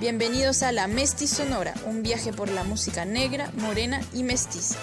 Bienvenidos a La Sonora, un viaje por la música negra, morena y mestiza.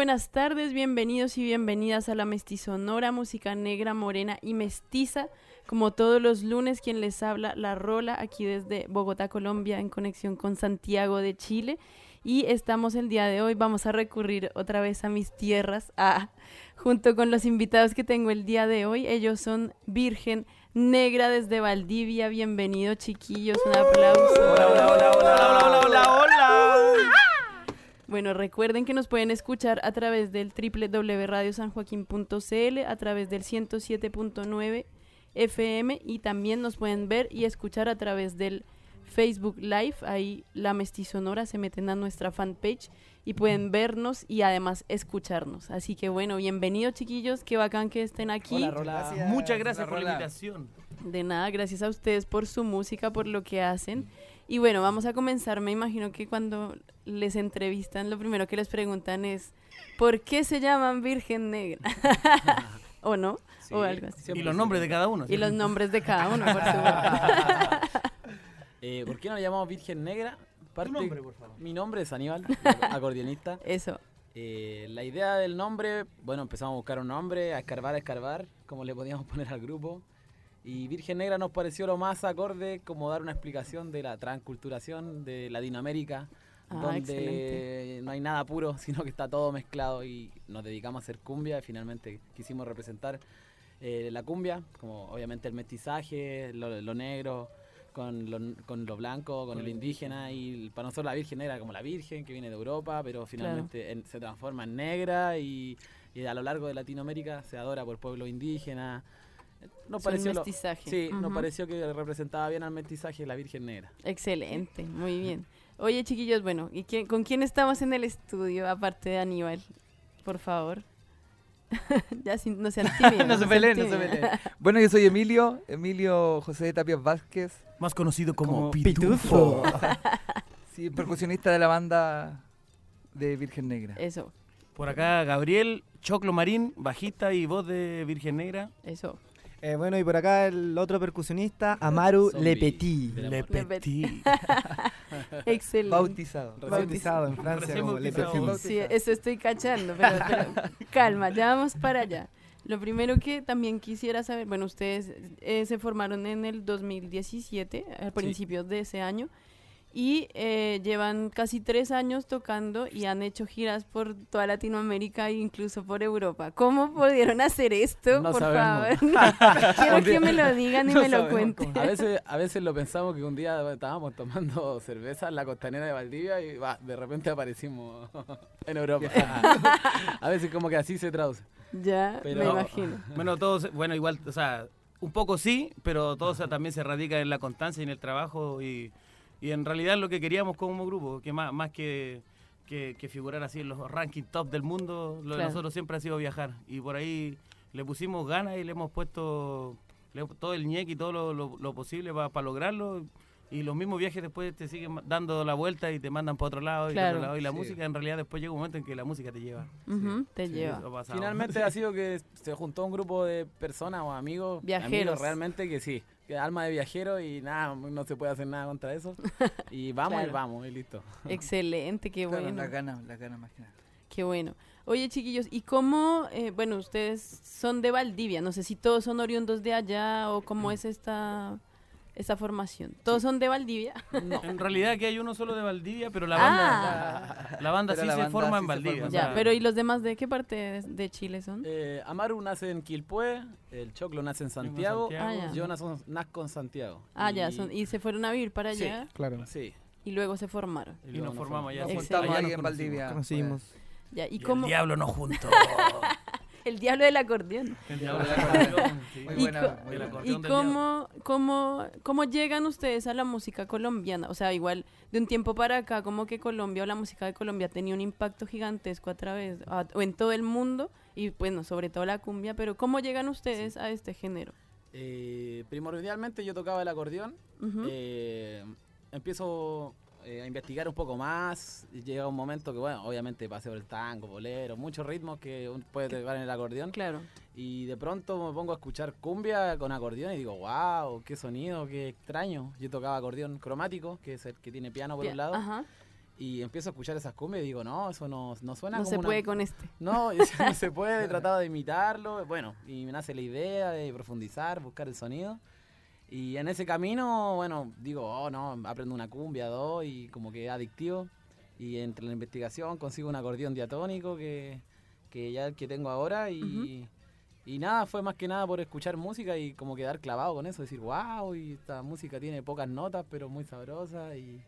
Buenas tardes, bienvenidos y bienvenidas a la Mestizonora, música negra, morena y mestiza. Como todos los lunes, quien les habla, La Rola, aquí desde Bogotá, Colombia, en conexión con Santiago de Chile. Y estamos el día de hoy, vamos a recurrir otra vez a mis tierras, a, junto con los invitados que tengo el día de hoy. Ellos son Virgen Negra desde Valdivia. Bienvenido, chiquillos, un aplauso. Hola, hola, hola, hola, hola, hola, hola. Bueno, recuerden que nos pueden escuchar a través del www.radiosanjoaquín.cl, a través del 107.9 FM y también nos pueden ver y escuchar a través del Facebook Live. Ahí la mestizonora se meten a nuestra fanpage y pueden vernos y además escucharnos. Así que bueno, bienvenidos chiquillos, qué bacán que estén aquí. Hola, Muchas gracias por la invitación. De nada, gracias a ustedes por su música, por lo que hacen. Y bueno, vamos a comenzar. Me imagino que cuando les entrevistan, lo primero que les preguntan es, ¿por qué se llaman Virgen Negra? ¿O no? Sí, o algo así. Y los nombres de cada uno. Y los nombres de cada uno, por supuesto. Eh, ¿Por qué no le llamamos Virgen Negra? Parte- nombre, por favor. Mi nombre es Aníbal, acordeonista. Eso. Eh, la idea del nombre, bueno, empezamos a buscar un nombre, a escarbar, a escarbar, como le podíamos poner al grupo. Y Virgen Negra nos pareció lo más acorde como dar una explicación de la transculturación de Latinoamérica, Ah, donde excelente. no hay nada puro, sino que está todo mezclado y nos dedicamos a hacer cumbia y finalmente quisimos representar eh, la cumbia, como obviamente el mestizaje, lo, lo negro, con lo, con lo blanco, con, lo el indígena y para nosotros la Virgen era como la Virgen que viene de Europa, pero finalmente en- se transforma en negra y, y a lo largo de Latinoamérica se adora por pueblos indígenas. Es un pareció lo- mestizaje. sí, nos Ujú. pareció que representaba bien al mestizaje la Virgen Negra. Excelente, muy bien. Oye, chiquillos, bueno, ¿y quién- con quién estamos en el estudio, aparte de Aníbal? Por favor. ya sin- no sean tímidos. no se peleen, no se peleen. Bueno, yo soy Emilio, Emilio José de Tapias Vázquez. Más conocido como, Como Pitufo. Sí, percusionista de la banda de Virgen Negra. Eso, Por acá Gabriel Choclo Marín, bajista y voz de Virgen Negra. eso. Eh, bueno, y por acá el otro percusionista, Amaru Zombie. Lepetit, De la Le muerte. Petit. Excelente. Bautizado. bautizado en Francia como. Lepetit. Sí, eso estoy cachando, pero, pero calma, ya vamos para allá. Lo primero que también quisiera saber, bueno, ustedes eh, se formaron en el 2017, a principios de ese año, y eh, llevan casi tres años tocando y han hecho giras por toda Latinoamérica e incluso por Europa. ¿Cómo pudieron hacer esto? No por sabemos. favor. Quiero que me lo digan y No me lo cuenten. A veces, a veces lo pensamos que un día estábamos tomando cerveza en la costanera de Valdivia y va, de repente aparecimos en Europa. a veces como que así se traduce. Ya, me Pero- imagino. Bueno, todos, bueno, igual, o sea, un poco sí, pero todo se- también se radica en la constancia y en el trabajo y, y en realidad lo que queríamos como grupo, que más, más que, que, que figurar así en los rankings top del mundo, lo de Claro. nosotros siempre ha sido viajar y por ahí le pusimos ganas y le hemos puesto le- todo el ñeque y todo lo, lo- lo posible para lograrlo y los mismos viajes después te siguen dando la vuelta y te mandan para otro lado y, Claro. otro lado, y la Sí. música en realidad después llega un momento en que la música te lleva. Ujú, te Sí, lleva. eso ha pasado. Finalmente ha sido que se juntó un grupo de personas o amigos, Viajeros. amigos realmente que sí, alma de viajero y nada, no se puede hacer nada contra eso. Y vamos Claro. y vamos y listo. Excelente, qué Claro, bueno. Las ganas, las ganas más que nada. Qué bueno. Oye, chiquillos, ¿y cómo, eh, bueno, ustedes son de Valdivia? No sé si todos son oriundos de allá o cómo es esta, esta formación. ¿Todos son de Valdivia? En realidad aquí hay uno solo de Valdivia, pero la Ah. banda, la banda Pero sí la se banda forma sí en Valdivia. forma ya, pero ¿y los demás de qué parte de, Chile son? Eh, Amaru nace en Quilpué, el Choclo nace en Santiago, Santiago. Ah, ya. yo nazo- nazco en Santiago. Ah, ya, Y- son, y se fueron a vivir para Sí. allá Claro, Sí. y luego se formaron. y luego nos nos formamos allá. Nos juntamos Allá ahí nos en conocimos. Valdivia. conocimos. Ya, ¿y, Y cómo? el diablo no junto. El diablo del acordeón. El diablo del acordeón, sí. Muy ¿Y, buena, muy buena. ¿Y cómo, cómo, cómo llegan ustedes a la música colombiana? O sea, igual de un tiempo para acá, como que Colombia o la música de Colombia tenía un impacto gigantesco a través, a- o en todo el mundo, y bueno, sobre todo la cumbia, pero ¿cómo llegan ustedes a este género? Eh, primordialmente yo tocaba el acordeón. Eh, empiezo eh, a investigar un poco más. y llega un momento que, bueno, obviamente pasé por el tango, bolero, muchos ritmos que uno puede tocar en el acordeón. Claro. Y de pronto me pongo a escuchar cumbia con acordeón y digo, wow, qué sonido, qué extraño. Yo tocaba acordeón cromático, que es el que tiene piano por Bien, un lado. Ajá. Y empiezo a escuchar esas cumbias y digo, no, eso no, no suena No como se una- puede con este. No, no se puede, trataba de imitarlo, bueno, y me nace la idea de profundizar, buscar el sonido. Y en ese camino, bueno, digo, oh no, aprendo una cumbia, dos, y como que es adictivo. Y entre la investigación consigo un acordeón diatónico que, que ya el que tengo ahora y, y nada, fue más que nada por escuchar música y como quedar clavado con eso, decir, wow, y esta música tiene pocas notas, pero muy sabrosa y...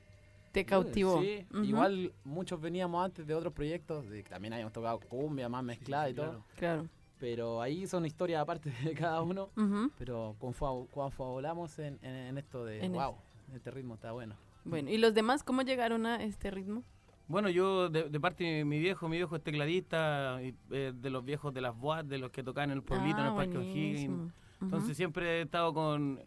Te cautivó. Sí, igual muchos veníamos antes de otros proyectos, de también habíamos tocado cumbia más mezclada y todo, claro. Pero ahí son historias aparte de cada uno, Ujú. pero confab- confabulamos en, en, en esto de, En wow, este ritmo está bueno. Bueno, ¿y los demás cómo llegaron a este ritmo? Bueno, yo de, de parte de mi viejo, mi viejo es tecladista, y, eh, de los viejos de las boas, de los que tocaban en el pueblito, en Ah, el Parque O'Higgins. buenísimo. Ujú. Entonces siempre he estado con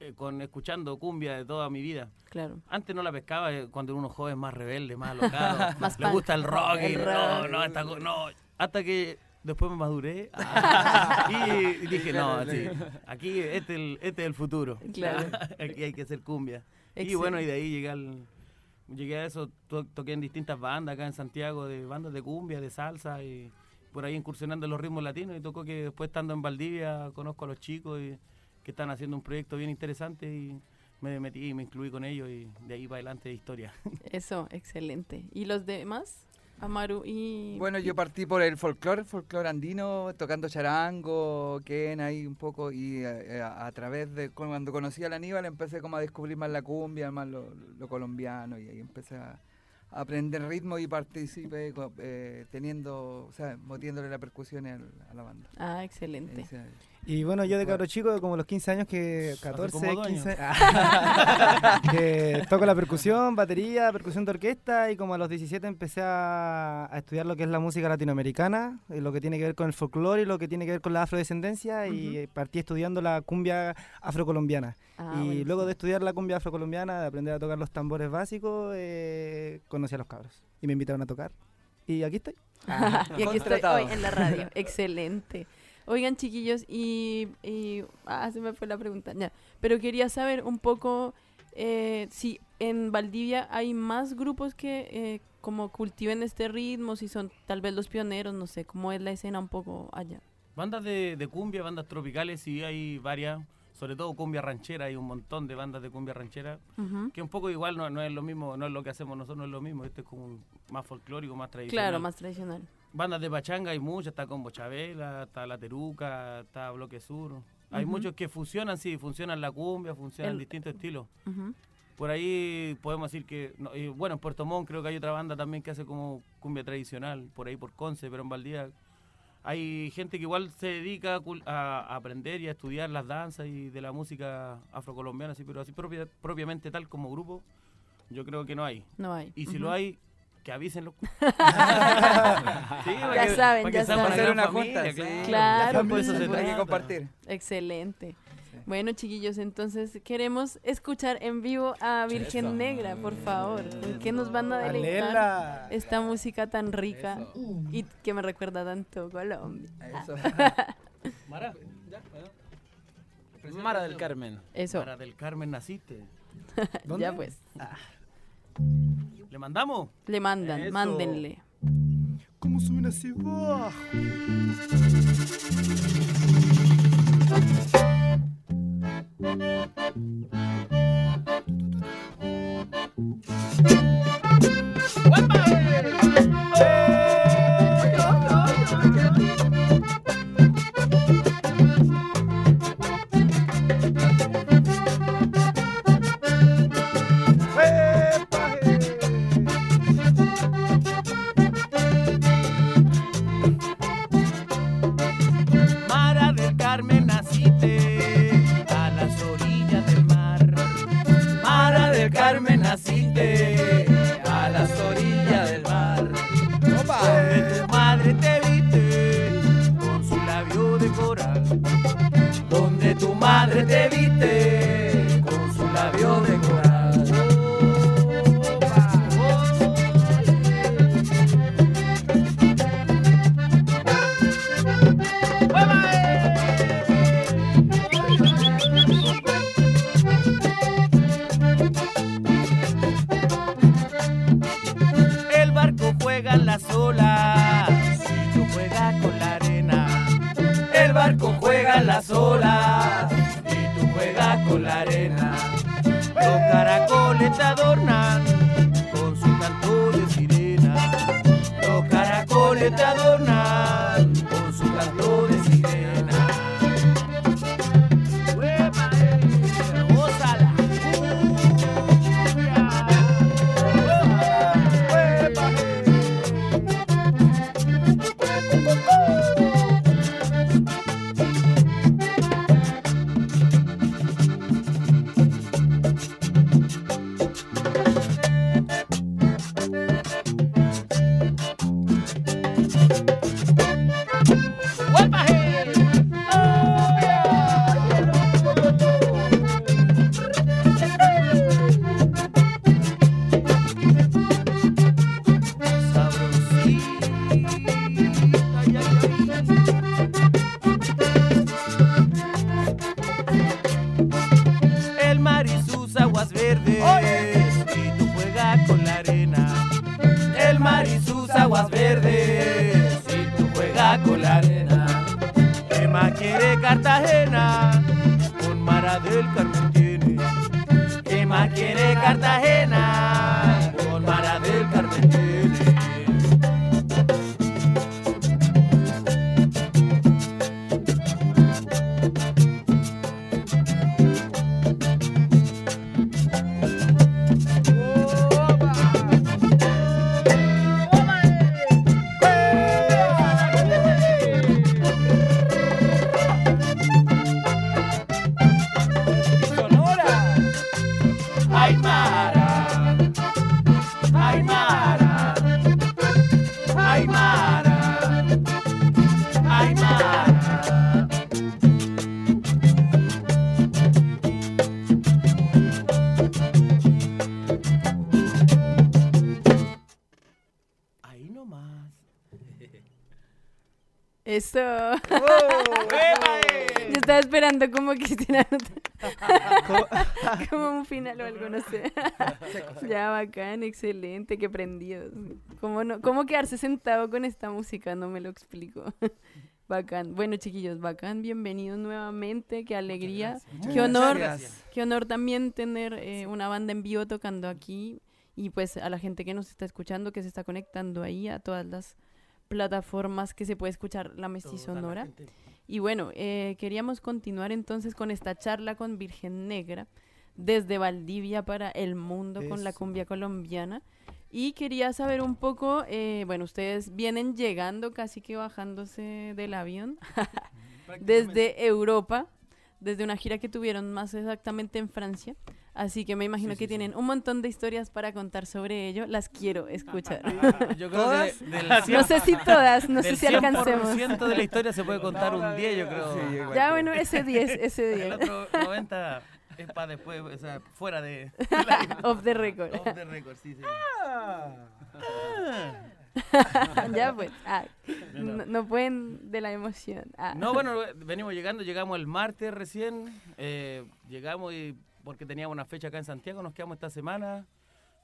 eh, con escuchando cumbia de toda mi vida. Claro. Antes no la pescaba eh, cuando uno joven más rebelde, más alocado. Más le punk. gusta el rock y El no, rock. no, esta co- no. Hasta que después me maduré ah, y, dije, no, sí, aquí este es el, este es el futuro. Claro. aquí hay que hacer cumbia. Y bueno, y de ahí llegué al... Llegué a eso, to- toqué en distintas bandas acá en Santiago, de bandas de cumbia, de salsa y por ahí incursionando en los ritmos latinos y tocó que después estando en Valdivia conozco a los chicos y, que están haciendo un proyecto bien interesante y me metí y me incluí con ellos y de ahí para adelante historia. Eso, excelente. ¿Y los demás? Amaru y... Bueno, yo partí por el folclore, folclore andino, tocando charango, Ken ahí un poco, y eh, a, a través de cuando conocí al Aníbal empecé como a descubrir más la cumbia, más lo, lo colombiano, y ahí empecé a, a aprender ritmo y participé eh, teniendo, o sea, metiéndole la percusión al- a la banda. Ah, excelente. Ese- Y bueno, yo de cabro chico, como los 15 años, que 14, como dos 15, que toco la percusión, batería, percusión de orquesta y como a los 17 empecé a, a estudiar lo que es la música latinoamericana, y lo que tiene que ver con el folclore y lo que tiene que ver con la afrodescendencia y partí estudiando la cumbia afrocolombiana. Ah, y buenísimo. luego de estudiar la cumbia afrocolombiana, de aprender a tocar los tambores básicos, eh, conocí a los cabros y me invitaron a tocar. Y aquí estoy. y aquí estoy hoy en la radio. Excelente. Oigan, chiquillos, y, y- Ah, se me fue la pregunta. Ya. Pero quería saber un poco eh, si en Valdivia hay más grupos que eh, como cultiven este ritmo, si son tal vez los pioneros, no sé, cómo es la escena un poco allá. Bandas de, de cumbia, bandas tropicales, sí hay varias, sobre todo cumbia ranchera, hay un montón de bandas de cumbia ranchera, Ujú. que un poco igual no, no es lo mismo, no es lo que hacemos nosotros, no es lo mismo, este es como un- más folclórico, más tradicional. Claro, más tradicional. Bandas de pachanga hay muchas, está Combo Chabela, está La Teruca, está Bloque Sur. Hay Ujú. muchos que funcionan, sí, funcionan la cumbia, funcionan El- distintos estilos. Ujú. Por ahí podemos decir que, no, y bueno, en Puerto Montt creo que hay otra banda también que hace como cumbia tradicional, por ahí por Conce, pero en Valdía hay gente que igual se dedica a, aprender y a estudiar las danzas y de la música afrocolombiana, sí, pero así propia- propiamente tal como grupo, yo creo que no hay. No hay. Y si lo hay, que avísenlo. Sí, para Ya que- saben, ya saben. Hacer una familia, junta. Claro, por por eso se. Hay que compartir. Excelente. Bueno, chiquillos, entonces queremos escuchar en vivo a Virgen Negra, por favor. ¿Con qué nos van a deleitar esta música tan rica y que me recuerda tanto Colombia? Eso. Mara, Mara del Carmen. Eso, Mara del Carmen naciste. ¿Dónde? ya pues. ¿Le mandamos? Le mandan, Eso. mándenle. Esperando como Cristina como un final o algo, no sé. ya, bacán, excelente, que prendidos. ¿Cómo, no, ¿Cómo quedarse sentado con esta música? No me lo explico. Bacán. Bueno, chiquillos, bacán, bienvenidos nuevamente. Qué alegría. Qué honor, gracias. qué honor también tener eh, una banda en vivo tocando aquí. Y pues a la gente que nos está escuchando, que se está conectando ahí, a todas las plataformas que se puede escuchar la Mestizonora. Y bueno, eh, queríamos continuar entonces con esta charla con Virgen Negra desde Valdivia para el mundo con la cumbia colombiana. Y quería saber un poco, eh, bueno, ustedes vienen llegando casi que bajándose del avión desde Europa, desde una gira que tuvieron más exactamente en Francia. Así que me imagino que tienen un montón de historias para contar sobre ello. Las quiero escuchar. Yo creo ¿Todas? que del no sé si todas, no sé si alcancemos. 100% de la historia se puede contar un 10, yo creo. Sí, Ya, que- bueno, ese 10, ese El 10. otro 90 es para después, o sea, fuera de... Off the record. Off the record, sí, sí. ya pues. Ah, no, no pueden de la emoción. Ah. No, bueno, venimos llegando, llegamos el martes recién, eh, llegamos y porque teníamos una fecha acá en Santiago, nos quedamos esta semana,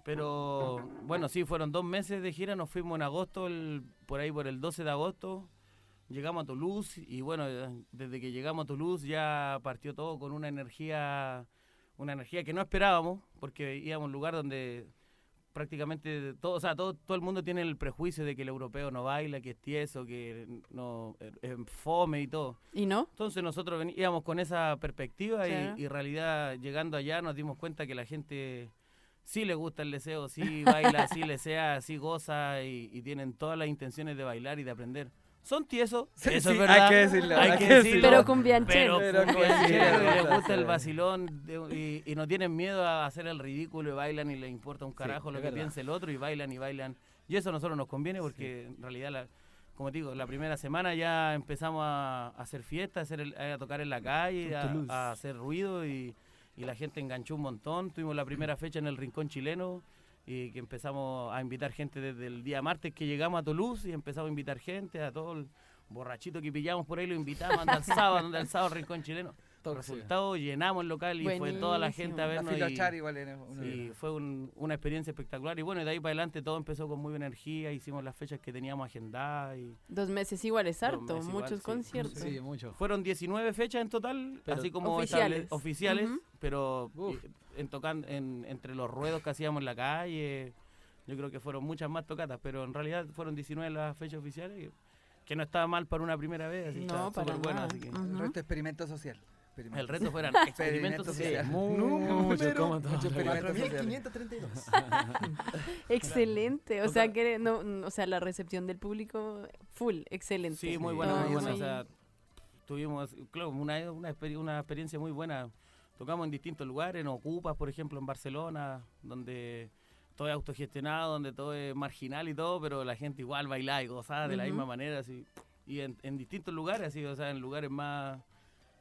pero bueno, sí, fueron dos meses de gira, nos fuimos en agosto, el- por ahí por el 12 de agosto, llegamos a Toulouse y bueno, desde que llegamos a Toulouse ya partió todo con una energía, una energía que no esperábamos, porque íbamos a un lugar donde prácticamente todo, o sea, todo, todo el mundo tiene el prejuicio de que el europeo no baila, que es tieso, que no es es fome y todo. ¿Y no? Entonces nosotros vení- íbamos con esa perspectiva y- Claro. y, en realidad llegando allá nos dimos cuenta que la gente sí le gusta el deseo, sí baila, sí le sea, sí goza y, y tienen todas las intenciones de bailar y de aprender. Son tiesos, Sí, eso sí, es verdad. hay que decirlo, hay hay que que decirlo. Pero con bianchero. Pero con y les bianchero, gusta el vacilón de- y, y no tienen miedo a hacer el ridículo y bailan y les importa un carajo lo que verdad. piense el otro y bailan y bailan. Y eso a nosotros nos conviene porque en realidad, la- como te digo, la primera semana ya empezamos a, a hacer fiestas, a, hacer el- a tocar en la calle, a, hacer ruido y, y la gente enganchó un montón. Tuvimos la primera fecha en el Rincón Chileno y que empezamos a invitar gente desde el día martes que llegamos a Toulouse y empezamos a invitar gente, a todo el borrachito que pillamos por ahí lo invitamos, anda el sábado, anda el sábado al Rincón Chileno. Tóxico. Resultado, llenamos el local y fue toda la gente a vernos. La y- filochar igual era y fue un- una experiencia espectacular. Y bueno, de ahí para adelante todo empezó con muy buena energía. Hicimos las fechas que teníamos agendadas. Y Dos meses igual es harto, igual, muchos sí. conciertos. Sí, mucho. fueron 19 fechas en total, Pero así como oficiales. oficiales pero Uf. En tocan, en, entre los ruedos que hacíamos en la calle, yo creo que fueron muchas más tocatas, pero en realidad fueron 19 las fechas oficiales, que no estaba mal para una primera vez, así No, está para súper bueno, así que Ujú. El resto experimento social. Experimento. el reto fueran Experimento experimentos sociales. social. Mucho, como todo. Mucho experimento social. 4532. Excelente, o sea que no, o sea, la recepción del público full, excelente. Sí, muy buena, muy buena. O sea, tuvimos, claro, una, una, exper- una experiencia muy buena. Tocamos en distintos lugares, en Ocupas, por ejemplo, en Barcelona, donde todo es autogestionado, donde todo es marginal y todo, pero la gente igual bailaba y gozaba de la misma manera. Así. Y en, en distintos lugares, así, o sea, en lugares más,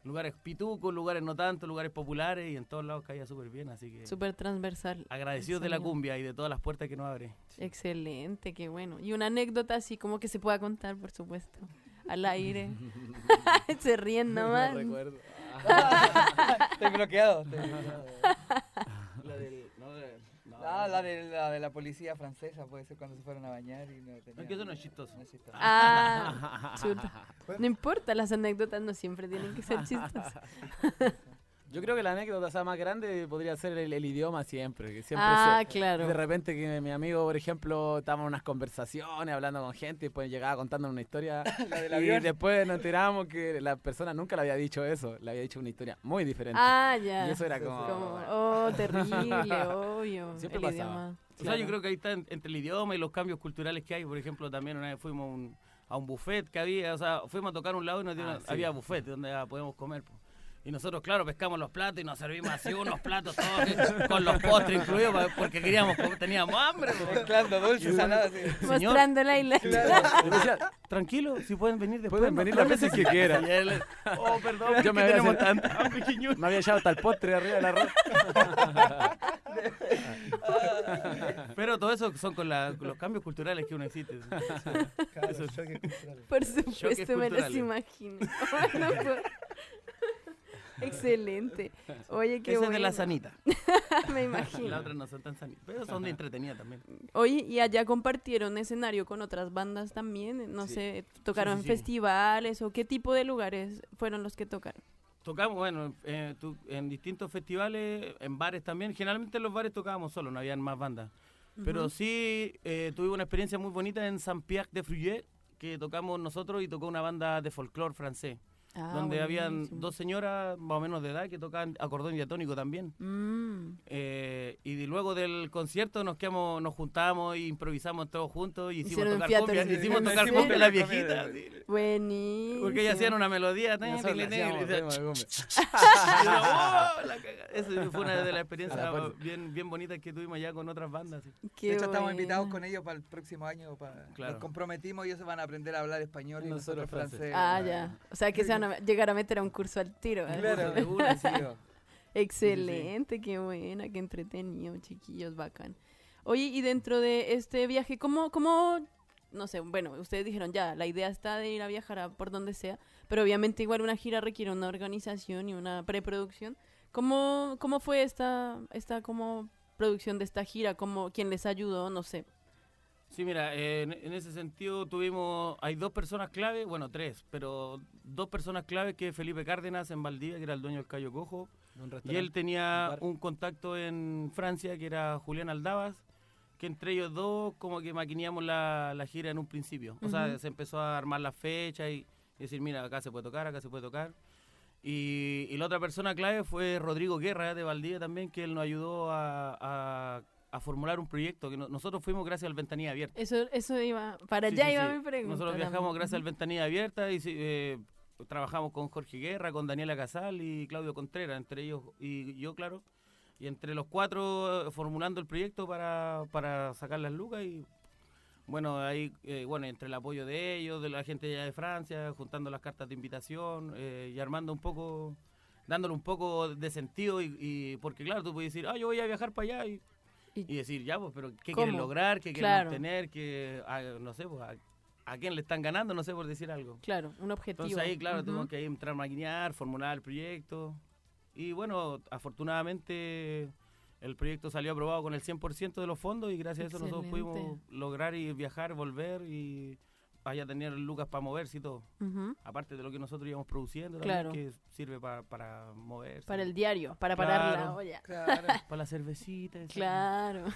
lugares pitucos, lugares no tanto, lugares populares, y en todos lados caía súper bien. Así que Súper transversal. agradecidos de la cumbia y de todas las puertas que nos abre. Excelente, qué bueno. Y una anécdota así como que se pueda contar, por supuesto. Al aire. se ríen No nomás. recuerdo. Estoy bloqueado. estoy bloqueado. La del- no, de- no, Ah, la de, la de la policía francesa, puede ser cuando se fueron a bañar y no tenían... Es que eso no es chistoso. no es chistoso. Ah, chuta. No importa, las anécdotas no siempre tienen que ser chistosas. Yo creo que la anécdota o sea, más grande podría ser el, el idioma siempre. Que siempre Ah, se- claro. De repente que mi amigo, por ejemplo, estábamos en unas conversaciones hablando con gente y después llegaba contando una historia La del y después nos enterábamos que la persona nunca le había dicho eso, le había dicho una historia muy diferente. Ah, ya. y eso era como... Como, oh, terrible, obvio. Siempre el pasaba. idioma. O sea, yo creo que ahí está en- entre el idioma y los cambios culturales que hay. Por ejemplo, también una vez fuimos a un, a un buffet que había, o sea, fuimos a tocar un lado y nos dieron- Ah, sí. había buffet donde ah, podemos comer. po. Y nosotros, claro, pescamos los platos y nos servimos así unos platos todos con los postres incluidos porque queríamos teníamos hambre. Mezclando dulce, salado, así. Señor. Mostrando la isla. Tranquilo, si pueden venir después. Pueden venir las veces que quieran. Oh, perdón, Yo me había Quiñón". Me había echado hasta el postre arriba del arroz. Pero todo eso son con, la- con los cambios culturales que uno existe. Eso- Por supuesto, me los imagino. Excelente. Oye, qué Esa es de la sanita. Me imagino. Las otras no son tan sanitas, pero son de entretenidas también. Oye, y allá compartieron escenario con otras bandas también. No Sí. sé, tocaron Sí, sí, en sí. festivales o qué tipo de lugares fueron los que tocaron. Tocamos, bueno, eh, tu- en distintos festivales, en bares también. Generalmente en los bares tocábamos solo, no habían más bandas. Pero sí eh, tuve una experiencia muy bonita en Saint-Pierre de Fruillet, que tocamos nosotros y tocó una banda de folclore francés, Ah, donde habían dos señoras más o menos de edad que tocaban acordeón diatónico también. Mm. Eh, y luego del concierto nos quedamos, nos juntamos e improvisamos todos juntos y hicimos tocar cumbia, hicimos tocar cumbia las viejitas. Buenísimo. Porque ellas hacían una melodía. ¡oh! Esa fue una de las experiencias bien, bien bonitas que tuvimos ya con otras bandas. de hecho, estamos invitados con ellos para el próximo año. Para, Claro. Nos comprometimos y ellos van a aprender a hablar español y Nosotros nosotros francés. Ah, ya. O sea, que se van a llegar a meter a un curso al tiro. ¿eh? Claro. De una, sí. Excelente, qué buena, qué entretenido, chiquillos, bacán. Oye, y dentro de este viaje, ¿cómo, cómo, no sé, bueno, ustedes dijeron ya, la idea está de ir a viajar a por donde sea, pero obviamente igual una gira requiere una organización y una preproducción. ¿Cómo, cómo fue esta, esta como producción de esta gira? ¿Cómo, ¿Quién les ayudó? No sé. Sí, mira, en, en ese sentido tuvimos, hay dos personas clave, bueno, tres, pero dos personas clave que Felipe Cárdenas en Valdivia, que era el dueño del Cayo Cojo, y él un tenía un contacto en Francia, que era Julián Aldabas, que entre ellos dos como que maquineamos la, la gira en un principio. O sea, se empezó a armar la fecha y, y decir, mira, acá se puede tocar, acá se puede tocar. Y, y la otra persona clave fue Rodrigo Guerra de Valdivia también, que él nos ayudó a, a- a formular un proyecto, que no- nosotros fuimos gracias al Ventanilla Abierta. Eso, eso iba, para allá sí, iba sí. mi pregunta. Nosotros viajamos también. gracias al Ventanilla Abierta y eh, trabajamos con Jorge Guerra, con Daniela Casal y Claudio Contreras, entre ellos y yo, claro. Y entre los cuatro eh, formulando el proyecto para, para sacar las lucas y bueno, ahí, eh, bueno, entre el apoyo de ellos, de la gente allá de Francia, juntando las cartas de invitación eh, y armando un poco, dándole un poco de sentido y, y- porque claro, tú puedes decir, ah, yo voy a viajar para allá y, Y- y decir, ya, pues, pero ¿qué ¿Cómo? quieren lograr? ¿Qué quieren obtener? ¿Qué, ah, no sé, pues, a, a quién le están ganando? No sé, por decir algo. Claro, un objetivo. Entonces ahí, claro, Ujú. tuvimos que ahí entrar a maquinear, formular el proyecto. Y bueno, afortunadamente el proyecto salió aprobado con el 100% de los fondos y gracias a eso nosotros pudimos lograr y viajar, volver y allá tener lucas para moverse y todo. Aparte de lo que nosotros íbamos produciendo, Claro. también, que sirve pa- para moverse. Para el diario, para parar la olla. Claro. Para la cervecita. Claro.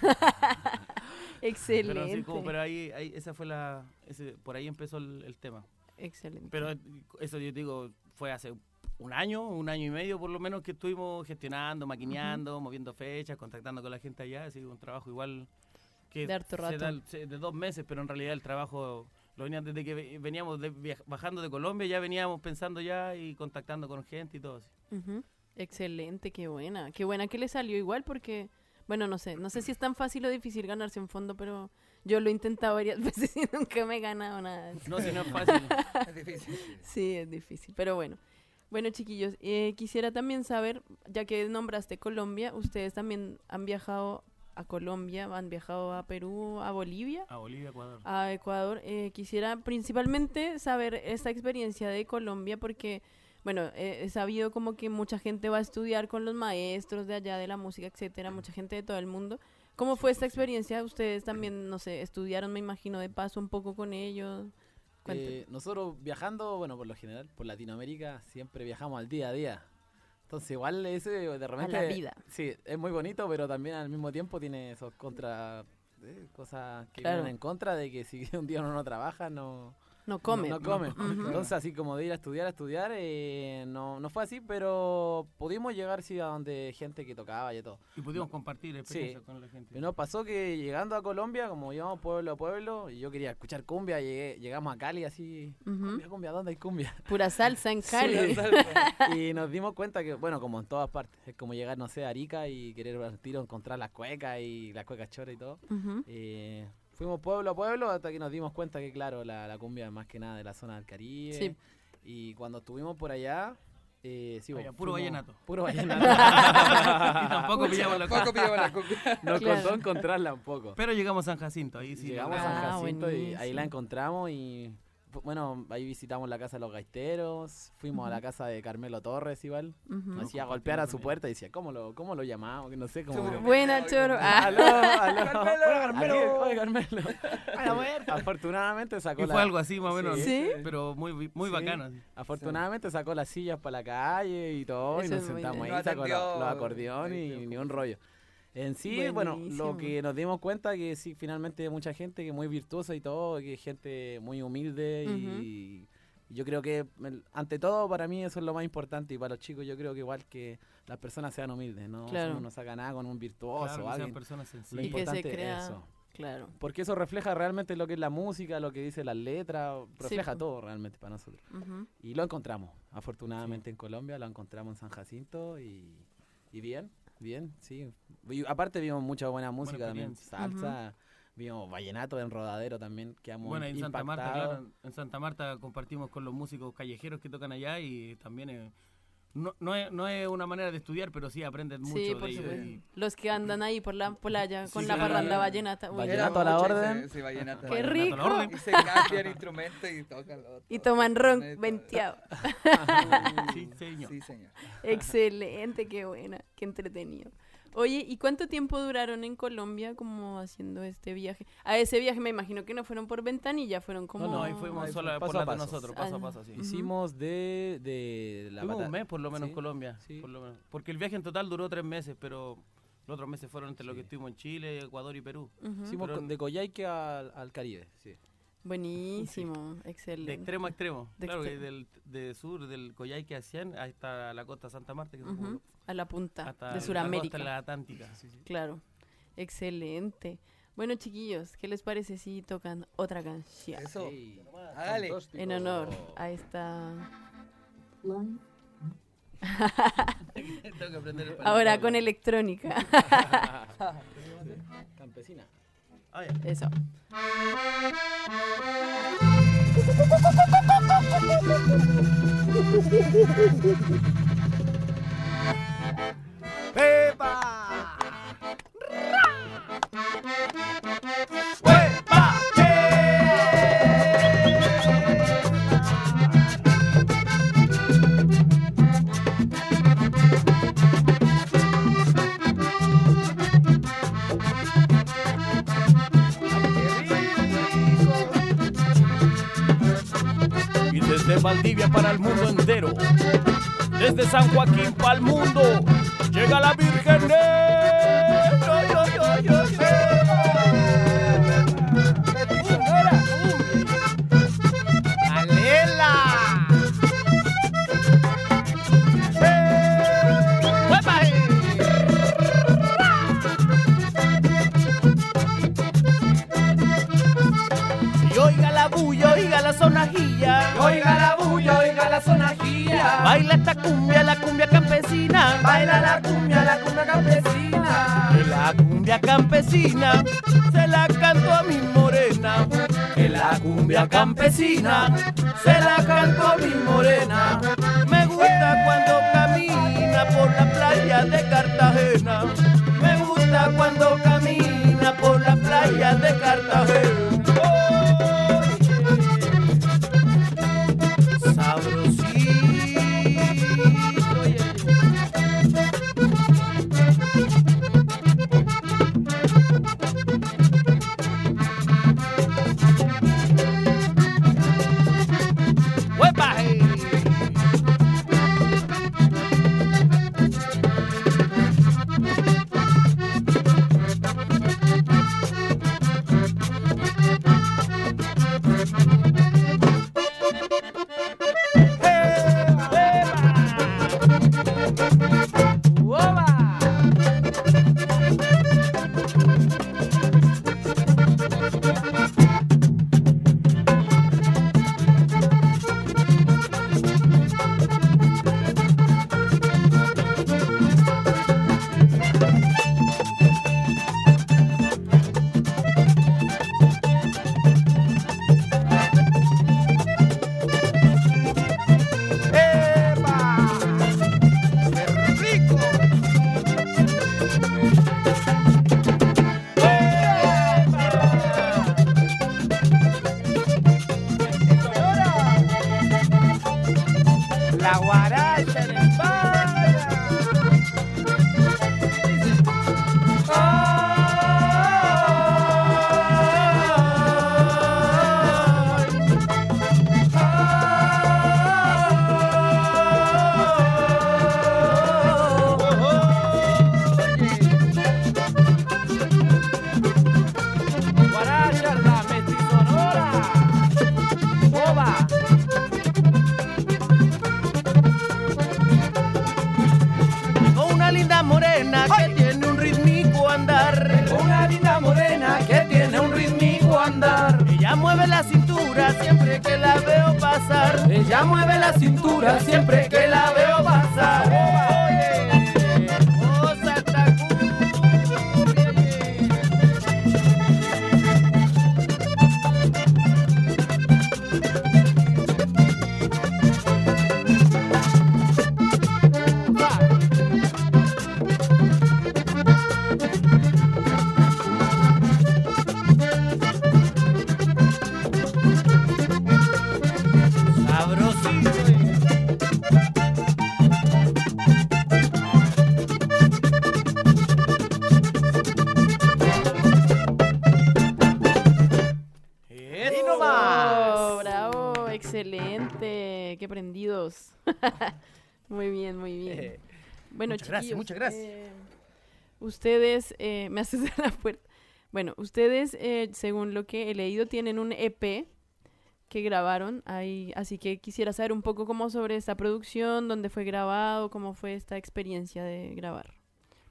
Pero, Excelente. así como, pero ahí, ahí, esa fue la, ese, por ahí empezó el, el tema. Excelente. Pero eh, eso yo digo, fue hace un año, un año y medio por lo menos que estuvimos gestionando, maquineando, moviendo fechas, contactando con la gente allá. Sido un trabajo igual que De harto se rato. da- se- de dos meses, pero en realidad el trabajo desde que ve- veníamos de bajando de Colombia, ya veníamos pensando ya y contactando con gente y todo así. Excelente, qué buena. Qué buena que le salió igual porque, bueno, no sé, no sé si es tan fácil o difícil ganarse un fondo, pero yo lo he intentado varias veces y nunca me he ganado nada. No, si no es fácil. Es difícil. Sí, es difícil, pero bueno. Bueno, chiquillos, eh, quisiera también saber, ya que nombraste Colombia, ustedes también han viajado a Colombia, han viajado a Perú, a Bolivia, A Bolivia, Ecuador. a Ecuador. Eh, quisiera principalmente saber esta experiencia de Colombia porque, bueno, eh, he sabido como que mucha gente va a estudiar con los maestros de allá de la música, etcétera, mucha gente de todo el mundo. ¿Cómo fue esta experiencia? Ustedes también, no sé, estudiaron, me imagino, de paso un poco con ellos. Eh, nosotros viajando, bueno, por lo general, por Latinoamérica, siempre viajamos al día a día. Entonces, igual ese de repente. la vida. Sí, es muy bonito, pero también al mismo tiempo tiene esos contra. eh, cosas que Claro. vienen en contra de que si un día uno no trabaja, no. No come. No, no come. Entonces, así como de ir a estudiar, a estudiar, eh, no, no fue así, pero pudimos llegar sí a donde gente que tocaba y todo. Y pudimos compartir experiencias Sí. con la gente. Y nos pasó que llegando a Colombia, como íbamos pueblo a pueblo, y yo quería escuchar cumbia, llegué, llegamos a Cali así, Ujú. cumbia, cumbia, ¿dónde hay cumbia? Pura salsa en Cali. y nos dimos cuenta que, bueno, como en todas partes, es como llegar, no sé, a Arica y querer al tiro encontrar las cuecas y las cuecas choras y todo. Eh, fuimos pueblo a pueblo hasta que nos dimos cuenta que, claro, la, la cumbia es más que nada de la zona del Caribe. Sí. Y cuando estuvimos por allá, Eh, sí, Oye, vos, puro vallenato. Puro vallenato. y tampoco pillamos la cumbia. Nos Claro. costó encontrarla un poco. Pero llegamos a San Jacinto, ahí sí. Llegamos a Ah, San Jacinto y ahí la encontramos y bueno, ahí visitamos la casa de los gaiteros, fuimos a la casa de Carmelo Torres igual, nos hacía golpear a su puerta y decía, ¿cómo lo, cómo lo llamamos? Que no sé cómo. Choro. Buena, choro. Ah, Aló, aló. Carmelo. Hola, Carmelo. Oye, Carmelo. Afortunadamente sacó Y la- fue algo así más o menos. ¿Sí? Pero muy, muy Sí. bacano. sacó las sillas para la calle y todo, y nos sentamos bien. ahí, sacó los, los acordeones y ni un rollo. En sí, bueno, lo que nos dimos cuenta que sí, finalmente hay mucha gente que es muy virtuosa y todo, que es gente muy humilde y, y yo creo que ante todo para mí eso es lo más importante y para los chicos yo creo que igual que las personas sean humildes, ¿no? Claro. Uno no saca nada con un virtuoso Claro, alguien. personas Lo sencillas. Y que se importante es crea- eso. claro. Porque eso refleja realmente lo que es la música, lo que dice las letras, refleja todo realmente para nosotros. Y lo encontramos, afortunadamente en Colombia, lo encontramos en San Jacinto y, y bien, bien, sí. Y aparte vimos mucha buena música también, salsa, vimos vallenato en Rodadero también, quedamos Bueno, en Santa Marta, impactados. claro, en Santa Marta compartimos con los músicos callejeros que tocan allá y también eh, no, no, es, no es una manera de estudiar, pero sí aprenden mucho Sí, de por ellos. supuesto. y- Los que andan ahí por la playa con Sí, la claro. parranda vallenata. uy, Vallenato a la orden. Sí, sí, vallenato. ¡Qué rico! Y se cambian instrumentos y tocan los Y toman ron venteado. Sí, señor. Sí, señor. Excelente, qué buena, qué entretenido. Oye, ¿y cuánto tiempo duraron en Colombia como haciendo este viaje? A ese viaje me imagino que no fueron por ventanilla, fueron como... No, no, ahí fuimos Ahí solo por paso a la de paso. nosotros, paso a paso, sí. Hicimos de, de la Tuvimos bata- un mes por lo menos Sí, en Colombia, sí. por lo menos. porque el viaje en total duró tres meses, pero los otros meses fueron entre lo que estuvimos en Chile, Ecuador y Perú. Ujú. Hicimos Pero- co- de Coyhaique al, al Caribe, sí. Buenísimo, De excelente. extremo a extremo. De claro, que extremo. del de sur, del Coyhaique a Cian, ahí está la costa Santa Marta, que Ujú, como A la punta hasta de Sudamérica. costa de la Atlántica. sí, sí. Claro, excelente. Bueno, chiquillos, ¿qué les parece si tocan otra canción? Eso. Sí. Hágale. En honor a esta... Tengo que aprender el Ahora con electrónica. Campesina. Eso. para el mundo entero, desde San Joaquín para el mundo, campesina se la canto mi morena. Me gusta cuando camina por la playa de Cartagena, me gusta cuando camina por la playa de Cartagena. Ella mueve la cintura siempre que la veo pasar. Gracias, muchas gracias. eh, ustedes, eh, me haces de la puerta. Bueno, ustedes, eh, según lo que he leído, tienen un EP que grabaron ahí, así que quisiera saber un poco cómo sobre esta producción, dónde fue grabado, cómo fue esta experiencia de grabar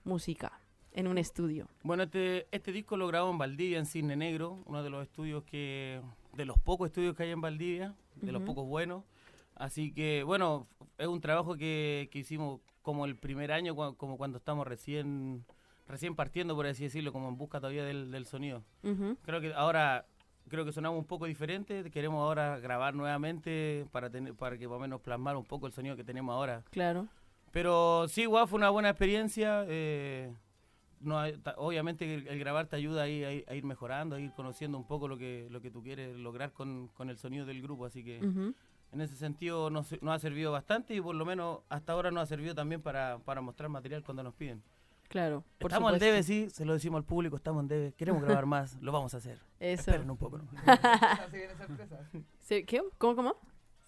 música en un estudio. Bueno, este, este disco lo grabó en Valdivia, en Cisne Negro, uno de los estudios que, de los pocos estudios que hay en Valdivia, de los pocos buenos. Así que, bueno, es un trabajo que, que hicimos como el primer año, como cuando estamos recién, recién partiendo, por así decirlo, como en busca todavía del, del sonido. Ujú, Creo que ahora, creo que sonamos un poco diferente, queremos ahora grabar nuevamente para, tener, para que más o menos plasmar un poco el sonido que tenemos ahora. claro. Pero sí, igual fue una buena experiencia. eh, no obviamente el, el grabar te ayuda a, ir- a ir mejorando, a ir conociendo un poco lo que, lo que tú quieres lograr con, con el sonido del grupo. Así que Ujú, en ese sentido nos, nos ha servido bastante y por lo menos hasta ahora nos ha servido también para, para mostrar material cuando nos piden. Claro. por estamos en supuesto. debe, sí, se lo decimos al público, estamos en debe. Queremos grabar más, lo vamos a hacer. Eso. Esperen un poco. ¿no? Se vienen sorpresas. Se- ¿Qué? ¿Cómo, cómo?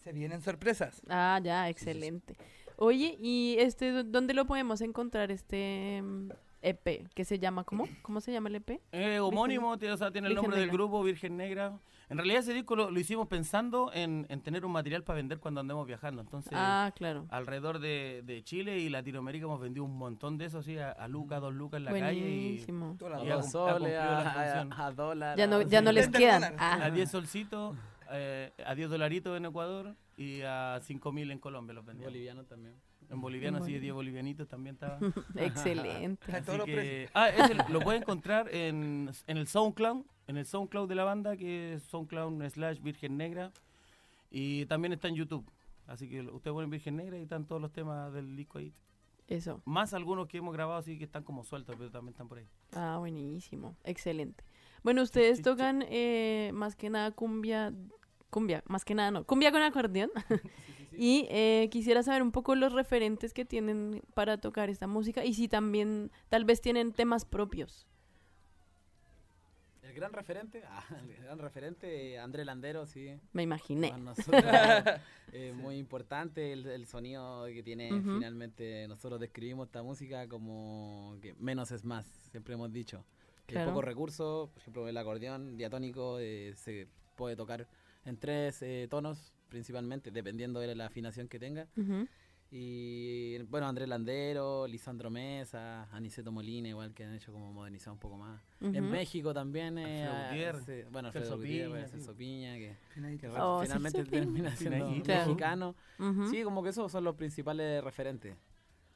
Se vienen sorpresas. Ah, ya, excelente. Oye, ¿y este dó- dónde lo podemos encontrar este mm, EP? ¿Qué se llama? ¿Cómo? ¿Cómo se llama el EP? Eh, homónimo, tiene, o sea, tiene el Virgen nombre del grupo, Virgen Negra. En realidad ese disco lo, lo hicimos pensando en, en tener un material para vender cuando andemos viajando. Entonces, Ah, claro. alrededor de, de Chile y Latinoamérica hemos vendido un montón de eso, así, a, a lucas, dos lucas en la calle y Y A dos soles, a, a, a dólar. Ya no, ya no les quedan. Ah, a 10 solcitos, eh, a 10 dolaritos en Ecuador y a 5 mil en Colombia los vendíamos. Boliviano también. En boliviano, En sí, Bolivia. 10 bolivianitos también estaba. excelente. Así que, ah, lo puede encontrar en, en el SoundCloud, en el SoundCloud de la banda, que es SoundCloud slash Virgen Negra. Y también está en YouTube. Así que ustedes ponen Virgen Negra y están todos los temas del disco ahí. Eso. Más algunos que hemos grabado, así que están como sueltos, pero también están por ahí. Ah, buenísimo. Excelente. Bueno, ustedes tocan eh, más que nada cumbia. Cumbia, más que nada no. Cumbia con acordeón. Y eh, quisiera saber un poco los referentes que tienen para tocar esta música y si también tal vez tienen temas propios. El gran referente, ah, el gran referente, André Landero, sí. Me imaginé. Para nosotros, eh, muy importante el, el sonido que tiene. Ujú. Finalmente, nosotros describimos esta música como que menos es más, siempre hemos dicho. Que Claro. pocos recursos, por ejemplo, el acordeón diatónico eh, se puede tocar en tres eh, tonos, principalmente, dependiendo de la afinación que tenga. Y bueno, Andrés Landero, Lisandro Mesa, Aniceto Molina, igual que han hecho como modernizar un poco más. En. México también. eh, Gutiérrez, bueno, Alfredo Gutiérrez, Piña, Celso. Piña, que, Oh, finalmente termina siendo mexicano. Sí, como que esos son los principales referentes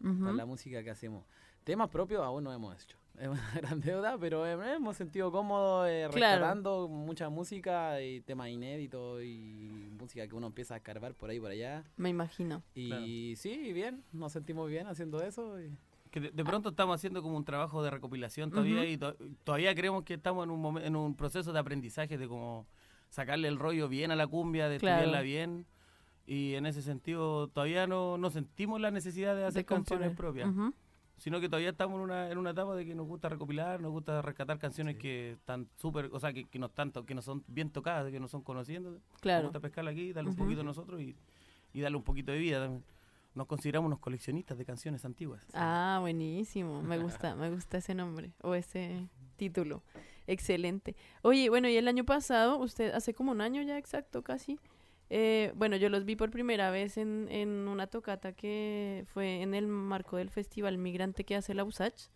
para la música que hacemos. Temas propios aún no hemos hecho. Es una gran deuda, pero eh, hemos sentido cómodos eh, Claro. rescatando mucha música y temas inéditos y música que uno empieza a escarbar por ahí y por allá. Me imagino. Y Claro. sí, bien, nos sentimos bien haciendo eso. y- Que de, de pronto estamos haciendo como un trabajo de recopilación todavía y to- todavía creemos que estamos en un, en un proceso de aprendizaje de como sacarle el rollo bien a la cumbia, de Claro. estudiarla bien. Y en ese sentido todavía no, no sentimos la necesidad de hacer De canciones propias. Ujú. Sino que todavía estamos en una, en una etapa de que nos gusta recopilar, nos gusta rescatar canciones que están súper, o sea, que, que no tanto, que no son bien tocadas, que no son conocidas. Nos Claro. gusta pescarla aquí, darle un poquito a nosotros y, y darle un poquito de vida también. Nos consideramos unos coleccionistas de canciones antiguas. Ah, buenísimo. Me gusta, me gusta ese nombre o ese título. Excelente. Oye, bueno, y el año pasado, usted, hace como un año ya exacto, casi. Eh, bueno, yo los vi por primera vez en, en una tocata que fue en el marco del festival migrante que hace la USACH.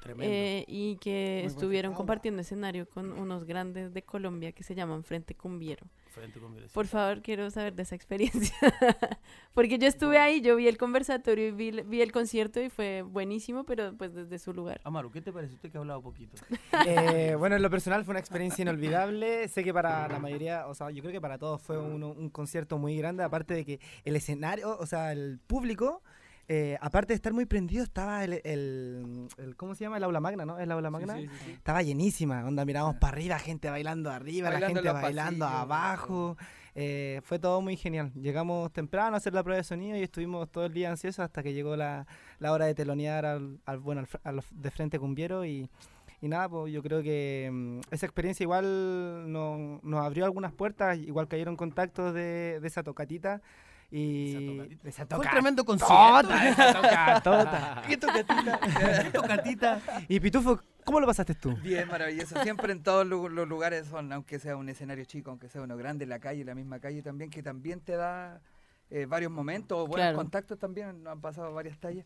Tremendo. eh, y que buen estuvieron compartiendo escenario con unos grandes de Colombia que se llaman Frente Cumbiero. Frente con Vélez. Por favor, quiero saber de esa experiencia. Porque yo estuve ahí, yo vi el conversatorio y vi, vi el concierto y fue buenísimo, pero pues desde su lugar. Amaru, ¿qué te parece? Usted que ha hablado poquito. Eh, bueno, en lo personal fue una experiencia inolvidable. Sé que para la mayoría, o sea, yo creo que para todos fue un, un concierto muy grande. Aparte de que el escenario, o sea, el público, eh, aparte de estar muy prendido, estaba el, el- el- ¿cómo se llama? El aula magna, ¿no? El aula magna. Estaba llenísima. Onda, miramos para arriba, gente bailando arriba, Bailando la gente bailando pasillos, abajo. Eh, fue todo muy genial. Llegamos temprano a hacer la prueba de sonido y estuvimos todo el día ansiosos hasta que llegó la, la hora de telonear al, al- bueno, al, al de frente cumbiero y, y nada, pues yo creo que mm, esa experiencia igual no- nos abrió algunas puertas, igual cayeron contactos de, de esa tocatita y tocatita. de esa Fue un tremendo concierto. Tota, tocatota. ¿Qué tocatita? ¿Qué tocatita? y Pitufo, ¿cómo lo pasaste tú? Bien, maravilloso. Siempre en todos los lugares son, aunque sea un escenario chico, aunque sea uno grande, la calle, la misma calle también, que también te da eh, varios momentos, o buenos Claro. contactos también, nos han pasado varias tallas.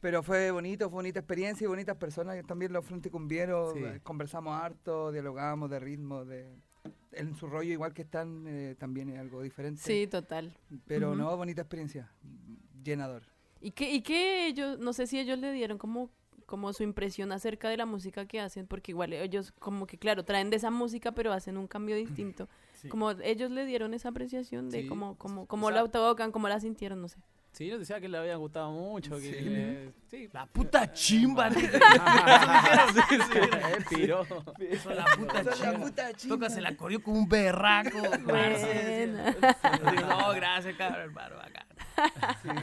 Pero fue bonito, fue bonita experiencia y bonitas personas, que también los Frente Cumbieros, Sí. eh, conversamos harto, dialogamos de ritmo, de en su rollo igual que están, eh, también es algo diferente. Sí, total. Pero Ujú. no, bonita experiencia, llenador. ¿Y qué, y qué ellos, no sé si ellos le dieron como, como su impresión acerca de la música que hacen, porque igual ellos como que, claro, traen de esa música, pero hacen un cambio distinto. Sí. Como ellos le dieron esa apreciación de Sí. cómo, cómo, O cómo sea- la autobocan, cómo la sintieron, no sé. Sí, nos decía que le había gustado mucho. Que, Sí. le- sí. La puta chimba. sí, sí, el piro. Eso, la puta es la chimba. puta chimba. Toca se la corrió como un berraco. no, gracias, cabrón, hermano, bacán. Pero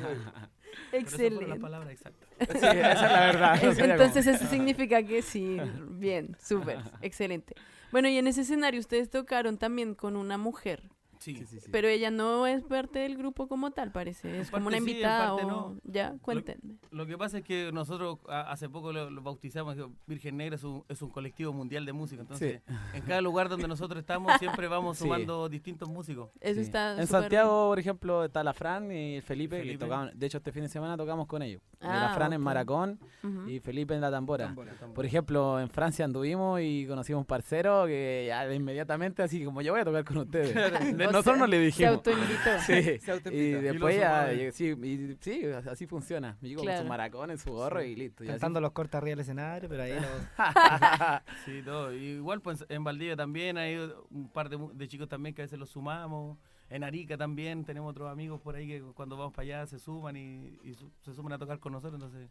Excelente. Sí, esa es la verdad. no Entonces eso significa que sí, bien, súper, excelente. Bueno, y en ese escenario ustedes tocaron también con una mujer, Sí. pero ella no es parte del grupo como tal, parece, es En como una sí, invitada o no. ya, cuéntenme. Lo que pasa es que nosotros a- hace poco lo, lo bautizamos, Virgen Negra es un, es un colectivo mundial de música, entonces en cada lugar donde nosotros estamos siempre vamos Sí. sumando distintos músicos. Eso Sí. está En Santiago, por ejemplo, está la Fran y el Felipe, Felipe. que tocaban, de hecho este fin de semana tocamos con ellos. De Ah, la Fran en. Maracón y Felipe en la tambora. Tambora. Por ejemplo, en Francia anduvimos y conocimos un parcero que ya de inmediatamente así como yo voy a tocar con ustedes. Nosotros no le Se dijimos. autoinvitó. Sí, Se autoinvitó. y Y después ya, ahí. llegué- sí, y- sí, así funciona. Me llego con Claro. su maracón en su gorro y listo. y así Cantando los cortes arriba del escenario, pero ahí lo... Sí, todo. Y igual pues en Valdivia también hay un par de, chicos también que a veces los sumamos. En Arica también tenemos otros amigos por ahí que cuando vamos para allá se suman y, y su- se suman a tocar con nosotros. Entonces,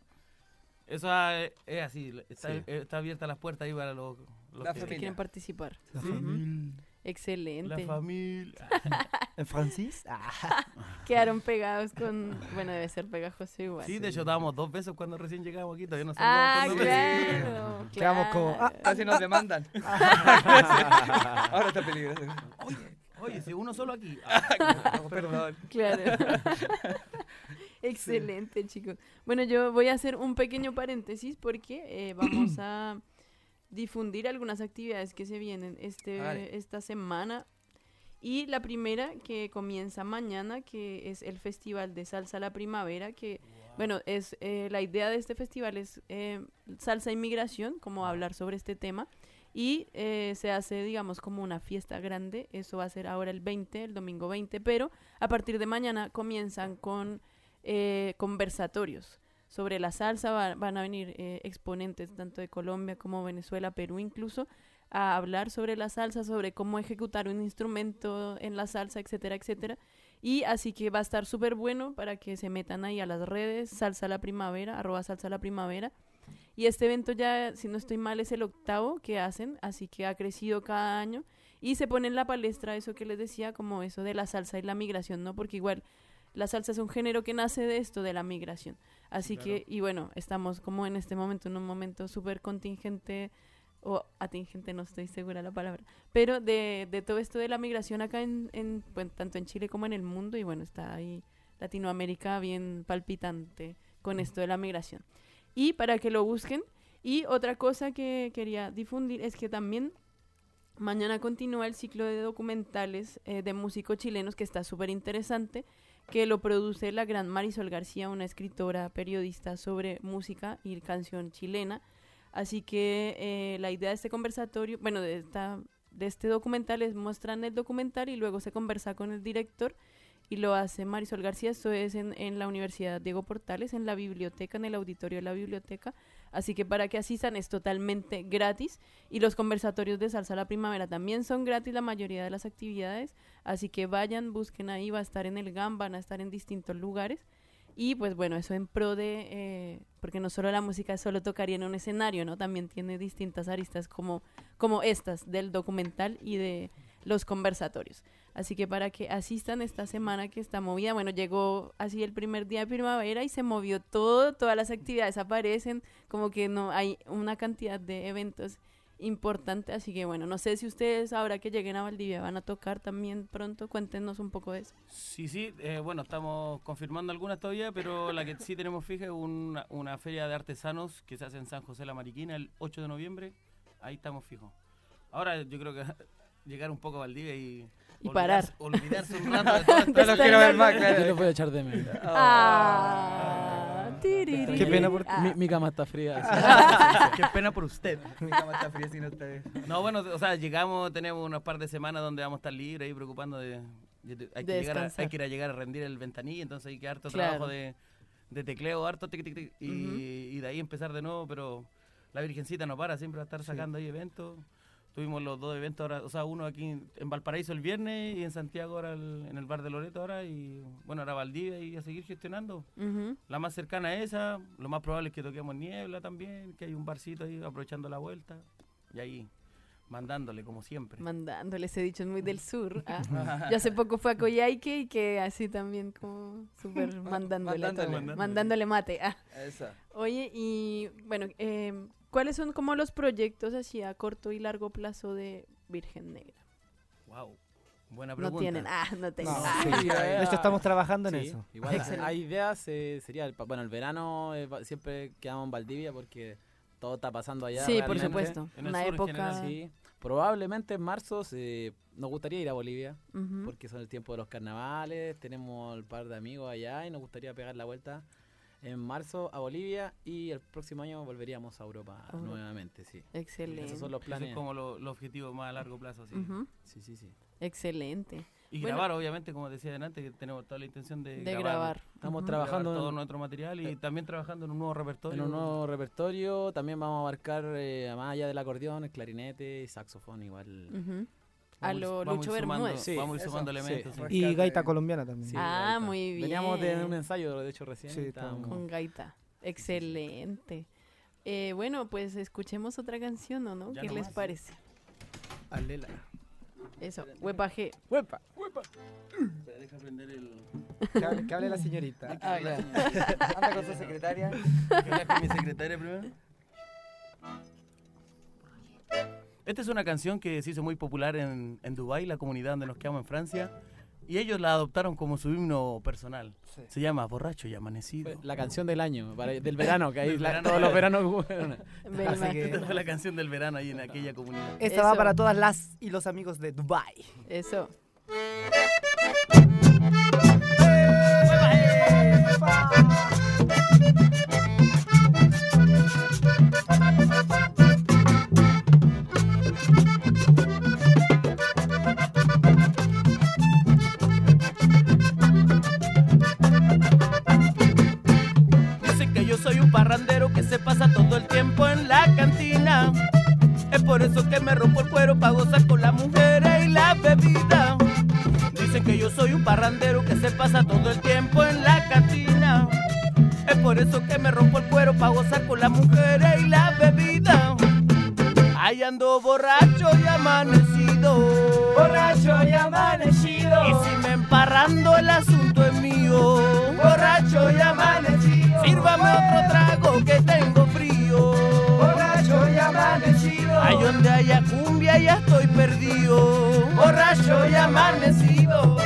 eso es, es así. Está, Sí. eh, está abierta las puertas ahí para los, los La que- que familia. quieren participar. La. Excelente. La familia. ¿En francés? Ah. Quedaron pegados con. Bueno, debe ser pegajoso igual. Sí, de hecho estábamos dos veces cuando recién llegamos aquí. Todavía no Ah, recién. claro. Quedamos como, ah, claro. Casi nos demandan. Ahora está peligroso. Oye, oye, si uno solo aquí. Perdón. Claro. Excelente, chicos. Bueno, yo voy a hacer un pequeño paréntesis porque eh, vamos a difundir algunas actividades que se vienen este, esta semana. Y la primera que comienza mañana, que es el Festival de Salsa La Primavera, que, bueno, es eh, la idea de este festival es eh, salsa inmigración, como hablar sobre este tema. Y eh, se hace, digamos, como una fiesta grande. Eso va a ser ahora el 20, el domingo 20, pero a partir de mañana comienzan con eh, conversatorios sobre la salsa. Va- van a venir eh, exponentes tanto de Colombia como Venezuela, Perú incluso, a hablar sobre la salsa, sobre cómo ejecutar un instrumento en la salsa, etcétera, etcétera. Y así que va a estar súper bueno para que se metan ahí a las redes, Salsa la Primavera, arroba Salsa la Primavera. Y este evento ya, si no estoy mal, es el octavo que hacen, así que ha crecido cada año. Y se pone en la palestra eso que les decía, como eso de la salsa y la migración, ¿no? Porque igual la salsa es un género que nace de esto, de la migración. Así que, y bueno, estamos como en este momento, en un momento súper contingente, o atingente, no estoy segura la palabra, pero de, de todo esto de la migración acá en, en bueno, tanto en Chile como en el mundo, y bueno, está ahí Latinoamérica bien palpitante con esto de la migración. Y para que lo busquen, y otra cosa que quería difundir es que también mañana continúa el ciclo de documentales eh, de músicos chilenos que está súper interesante, que lo produce la gran Marisol García, una escritora periodista sobre música y canción chilena. Así que eh, la idea de este conversatorio, bueno, de, esta, de este documental es mostrar el documental y luego se conversa con el director y lo hace Marisol García, esto es en, en la Universidad Diego Portales, en la biblioteca, en el auditorio de la biblioteca. Así que para que asistan es totalmente gratis y los conversatorios de Salsa a la Primavera también son gratis la mayoría de las actividades. Así que vayan, busquen ahí, va a estar en el GAM, van a estar en distintos lugares. Y pues bueno, eso en pro de, eh, porque no solo la música solo tocaría en un escenario, ¿no? También tiene distintas aristas como, como estas del documental y de los conversatorios. Así que para que asistan esta semana que está movida, bueno, llegó así el primer día de primavera y se movió todo, todas las actividades aparecen, como que no hay una cantidad de eventos importantes, así que bueno, no sé si ustedes ahora que lleguen a Valdivia van a tocar también pronto, cuéntenos un poco de eso. Sí, sí, eh, bueno, estamos confirmando algunas todavía, pero la que sí tenemos fija es una, una feria de artesanos que se hace en San José La Mariquina el 8 de noviembre, ahí estamos fijos. Ahora yo creo que llegar un poco a Valdivia y... Y parar. Olvidarse un rato de No los quiero ver más, Yo claro. les voy a echar de menos. Ah, tiriri. Qué pena por ti. Mi, mi cama está fría. así. Qué pena por usted. Mi cama está fría si no está bien. No, bueno, o sea, llegamos, tenemos unos par de semanas donde vamos a estar libres ahí preocupando de... de- hay, que De llegar a, descansar. hay que ir a llegar a rendir el ventanilla, entonces hay que harto Claro. trabajo de, de tecleo, harto tic, tic, tic, y, Ujú. y de ahí empezar de nuevo, pero la Virgencita no para, siempre va a estar sacando ahí eventos. Tuvimos los dos eventos ahora, o sea, uno aquí en Valparaíso el viernes y en Santiago ahora el- en el bar de Loreto ahora y bueno, ahora Valdivia y a seguir gestionando. La más cercana es esa, lo más probable es que toquemos Niebla también, que hay un barcito ahí aprovechando la vuelta y ahí mandándole como siempre. Mandándole, ese dicho es muy del sur. ah. Yo hace poco fue a Coyhaique y que así también como súper mandándole, a Mandándole. mandándole mate. ah. Esa. Oye, y bueno, eh, ¿cuáles son como los proyectos así a corto y largo plazo de Virgen Negra? Wow, buena No pregunta. tienen, ah, no tengo. No, ah. sí. De hecho, estamos trabajando en Sí, eso. Igual Excelente. hay ideas, eh, sería el, bueno, el verano eh, siempre quedamos en Valdivia porque todo está pasando allá. sí, por supuesto. En el Una en época. general, Sí, probablemente en marzo se- nos gustaría ir a Bolivia Ujú. porque son el tiempo de los carnavales, tenemos un par de amigos allá y nos gustaría pegar la vuelta en marzo a Bolivia y el próximo año volveríamos a Europa Europa. nuevamente, sí. Excelente. Esos son los Ese es planes. como lo- los objetivos más a largo plazo. sí. Ujú. Sí, sí, sí. Excelente. Y Bueno. grabar, obviamente, como decía adelante, que tenemos toda la intención de, De grabar. Estamos Ujú. grabar trabajando en- todo nuestro material y también trabajando en un nuevo repertorio. En un nuevo repertorio también vamos a abarcar, eh, más allá del acordeón, el clarinete y saxofón igual. A lo Lucho Bermúdez. Sí, Vamos a ir eso, sumando elementos. sí. Y gaita colombiana también. Sí, Ah, gaita. muy bien. Veníamos de un ensayo, de hecho, recién. Con gaita. Excelente. Eh, bueno, pues escuchemos otra canción, ¿o no? Ya ¿Qué les nomás, sí. parece? Alela. Eso, Huepaje. Huepa. Deja prender el... Que hable, que hable la señorita. Ah. Anda con su secretaria. ¿Qué hablas con mi secretaria primero? Esta es una canción que se hizo muy popular en, en Dubái, la comunidad donde nos quedamos en Francia, y ellos la adoptaron como su himno personal. Sí. Se llama Borracho y Amanecido. La canción del año, para- del verano, que ahí Del la- verano. todos los veranos. Me Así que- Fue la canción del verano ahí en aquella comunidad. Esta va Eso. para todas las y los amigos de Dubai. Eso. El tiempo en la cantina. Es por eso que me rompo el cuero para gozar con las mujeres y la bebida. Dicen que yo soy un parrandero que se pasa todo el tiempo en la cantina. Es por eso que me rompo el cuero para gozar con las mujeres y la bebida. Ahí ando borracho y amanecido. Borracho y amanecido. Y si me emparrando el asunto es mío. Borracho y amanecido. Sírvame otro trago que tengo Ahí donde haya cumbia ya estoy perdido. Borracho y amanecido.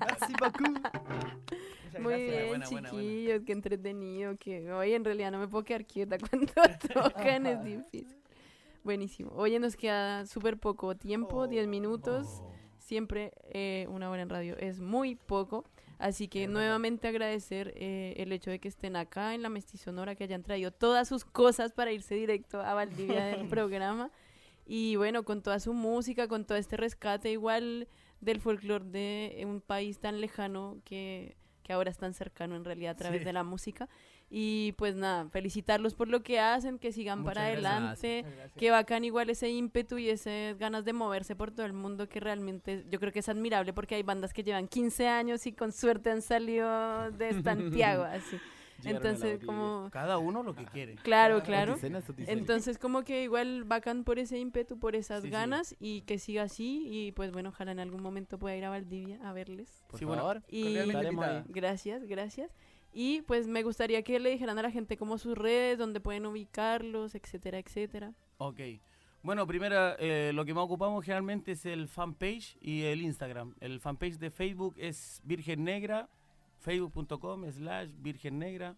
Merci. Beaucoup. Muy bien, Buena, buena, buena. chiquillos, qué entretenido. Que hoy en realidad no me puedo quedar quieta cuando tocan, es difícil. Buenísimo. Oye, nos queda súper poco tiempo, 10 minutos. Siempre eh, una hora en radio es muy poco. Así que nuevamente agradecer eh, el hecho de que estén acá en la Mestizonora, que hayan traído todas sus cosas para irse directo a Valdivia del programa. Y bueno, con toda su música, con todo este rescate igual del folclore de un país tan lejano que, que ahora es tan cercano en realidad a través Sí. de la música. Y pues nada, felicitarlos por lo que hacen, que sigan para gracias. adelante, que bacán igual ese ímpetu y esas ganas de moverse por todo el mundo que realmente yo creo que es admirable porque hay bandas que llevan 15 años y con suerte han salido de Santiago, así. Entonces, como... Cada uno lo que quiere. Claro, claro. Entonces, como que igual bacán por ese ímpetu, por esas Sí, sí. ganas y que siga así. Y pues bueno, ojalá en algún momento pueda ir a Valdivia a verles. Por Sí, bueno, favor. Y invitada. ahí. gracias, gracias. Y pues me gustaría que le dijeran a la gente como sus redes, donde pueden ubicarlos, etcétera, etcétera. Ok. Bueno, primero, eh, lo que más ocupamos generalmente es el fanpage y el Instagram. El fanpage de Facebook es Virgen Negra, facebook.com slash Virgen Negra.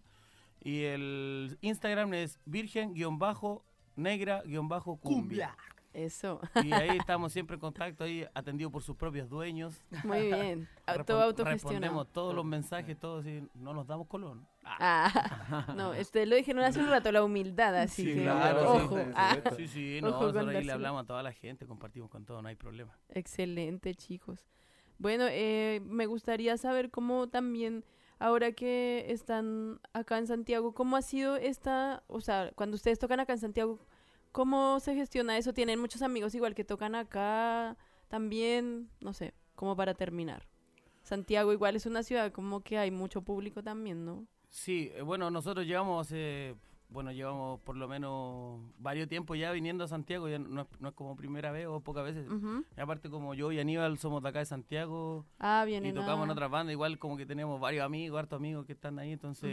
Y el Instagram es Virgen-Negra-Cumbia. Eso, Y ahí estamos siempre en contacto, ahí atendido por sus propios dueños. muy bien. Todo autogestionado. Respondemos todos los mensajes, todos y no nos damos color. Ah, Ah, no, ustedes lo dijeron hace un rato, la humildad, así Sí, que claro, sí, ojo. sí, sí, ah, sí. sí, no, nosotros ahí le hablamos a toda la gente, compartimos con todo, no hay problema. Excelente, chicos. Bueno, eh, me gustaría saber cómo también, ahora que están acá en Santiago, cómo ha sido esta, o sea, cuando ustedes tocan acá en Santiago, ¿cómo se gestiona eso? ¿Tienen muchos amigos igual que tocan acá también? No sé, como para terminar. Santiago igual es una ciudad como que hay mucho público también, ¿no? Sí, eh, bueno, nosotros llevamos, eh, bueno, llevamos por lo menos varios tiempos ya viniendo a Santiago, ya no es, no es como primera vez o pocas veces. Y aparte como yo y Aníbal somos de acá de Santiago Ah, y tocamos en otras bandas, igual como que tenemos varios amigos, hartos amigos que están ahí, entonces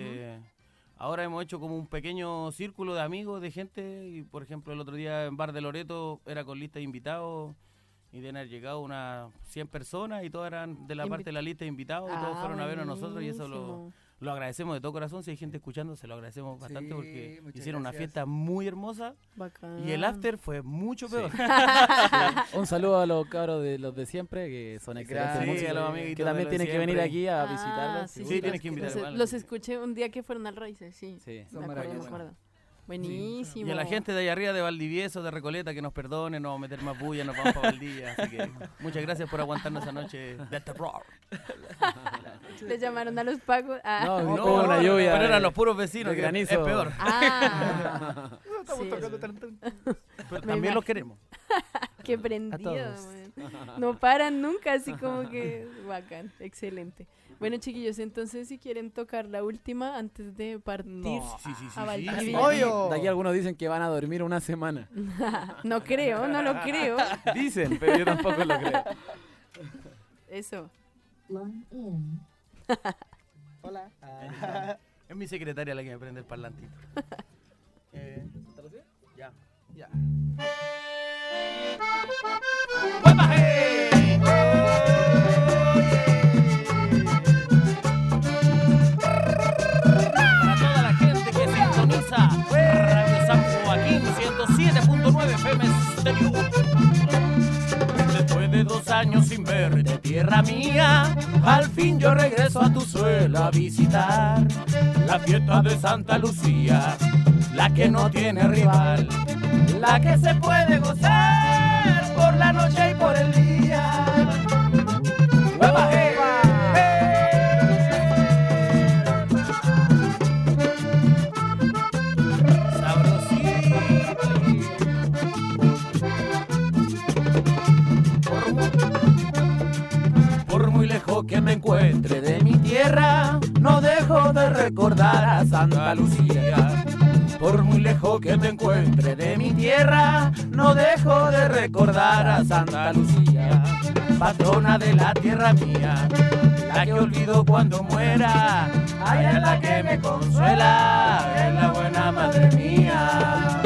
ahora hemos hecho como un pequeño círculo de amigos, de gente, y por ejemplo el otro día en Bar de Loreto era con lista de invitados. Y de haber llegado unas 100 personas y todas eran de la parte de la lista de invitados y todos Ah, fueron a vernos a nosotros y eso lo. Lo agradecemos de todo corazón. Si hay gente escuchando, se lo agradecemos bastante Sí, porque hicieron una fiesta muy hermosa y el Bacán. after fue mucho peor. Un saludo a los cabros de los de siempre, que son excelentes músicos, Sí, a los amiguitos que también tienen que venir aquí a Ah, visitarlos. sí, Sí, tienes que los- invitar Los, escuché un día que fueron al Raíces, sí. Sí. Son me acuerdo, me maravillosos. Buenísimo. Y a la gente de allá arriba de Valdivieso, de Recoleta, que nos perdone, no vamos a meter más bulla, nos vamos para Valdivia. Así que muchas gracias por aguantarnos esa noche de terror. Le llamaron a los pagos. Ah. No, No, hubo una lluvia. Pero eran los puros vecinos, que granizo. es peor. Ah. Sí, Pero Me también los queremos. qué prendido. man. No paran nunca, así como que bacán, excelente. Bueno, chiquillos, entonces si quieren tocar la última antes de partir No. Sí, sí, sí. a sí. Valdivia. De aquí algunos dicen que van a dormir una semana. No creo, no lo creo. Dicen, pero yo tampoco lo creo. Eso. Hola. Es mi secretaria la que me prende el parlantito. Eh, ya. Ya. Después de dos años sin verte, tierra mía, Al fin yo regreso a tu suelo a visitar la fiesta de Santa Lucía, la que no tiene rival, la que se puede gozar por la noche y por el día. ¡Hueva, no dejo de recordar a Santa Lucía. Por muy lejos que me encuentre de mi tierra, no dejo de recordar a Santa Lucía, patrona de la tierra mía, la que olvido cuando muera, ay, es la que me consuela, es la buena madre mía.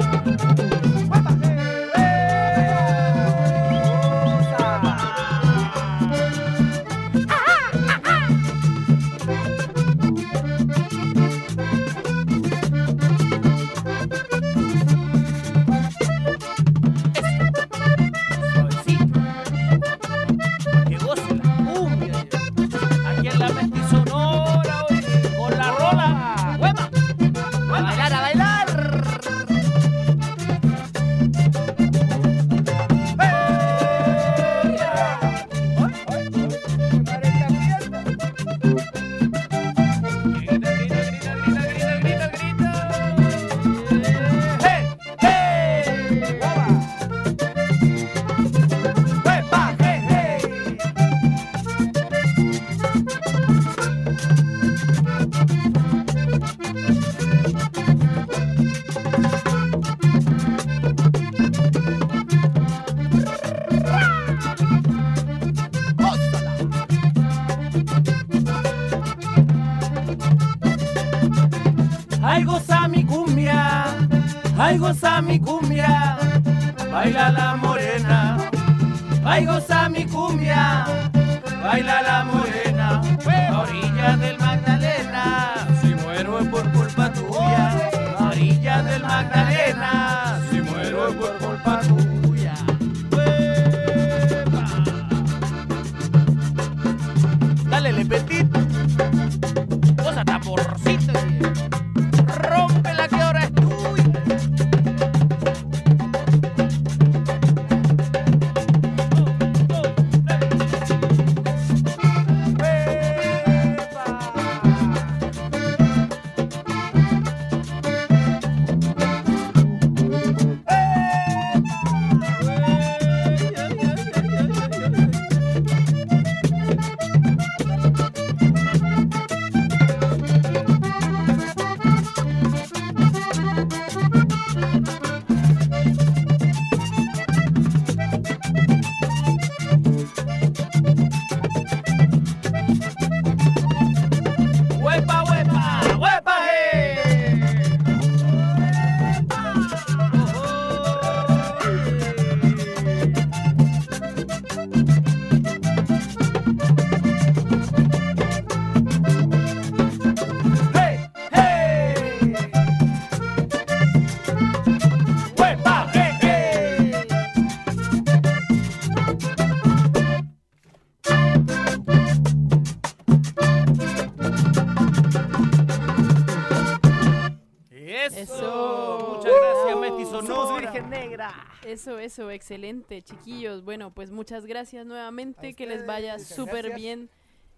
Eso, eso, excelente, chiquillos. Bueno, pues muchas gracias nuevamente, que les vaya súper bien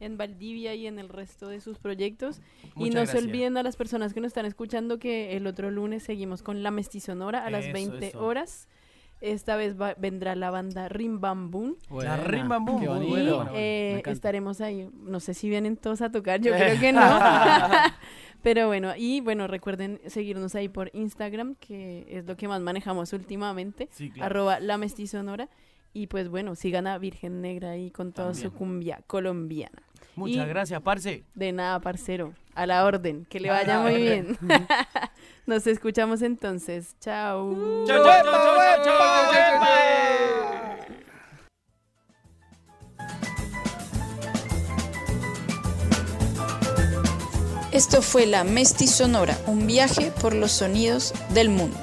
en Valdivia y en el resto de sus proyectos. y no se olviden a las personas que nos están escuchando que el otro lunes seguimos con La Mestizonora a las Eso, 20 eso. horas. Esta vez va- vendrá la banda Rimbambun. La Rimba Boom. Qué Muy bonito. Y bueno. bueno, eh, estaremos ahí. No sé si vienen todos a tocar, yo creo que no. Pero bueno, y bueno, recuerden seguirnos ahí por Instagram, que es lo que más manejamos últimamente. Sí, claro. Arroba la mestizonora. Y pues bueno, sigan a Virgen Negra ahí con toda su cumbia colombiana. Muchas y- gracias, parce. De nada, parcero. A la orden. Que le vaya muy orden. bien. Nos escuchamos entonces. Chao. Chau, chau, chau, Esto fue La Mestizonora, un viaje por los sonidos del mundo.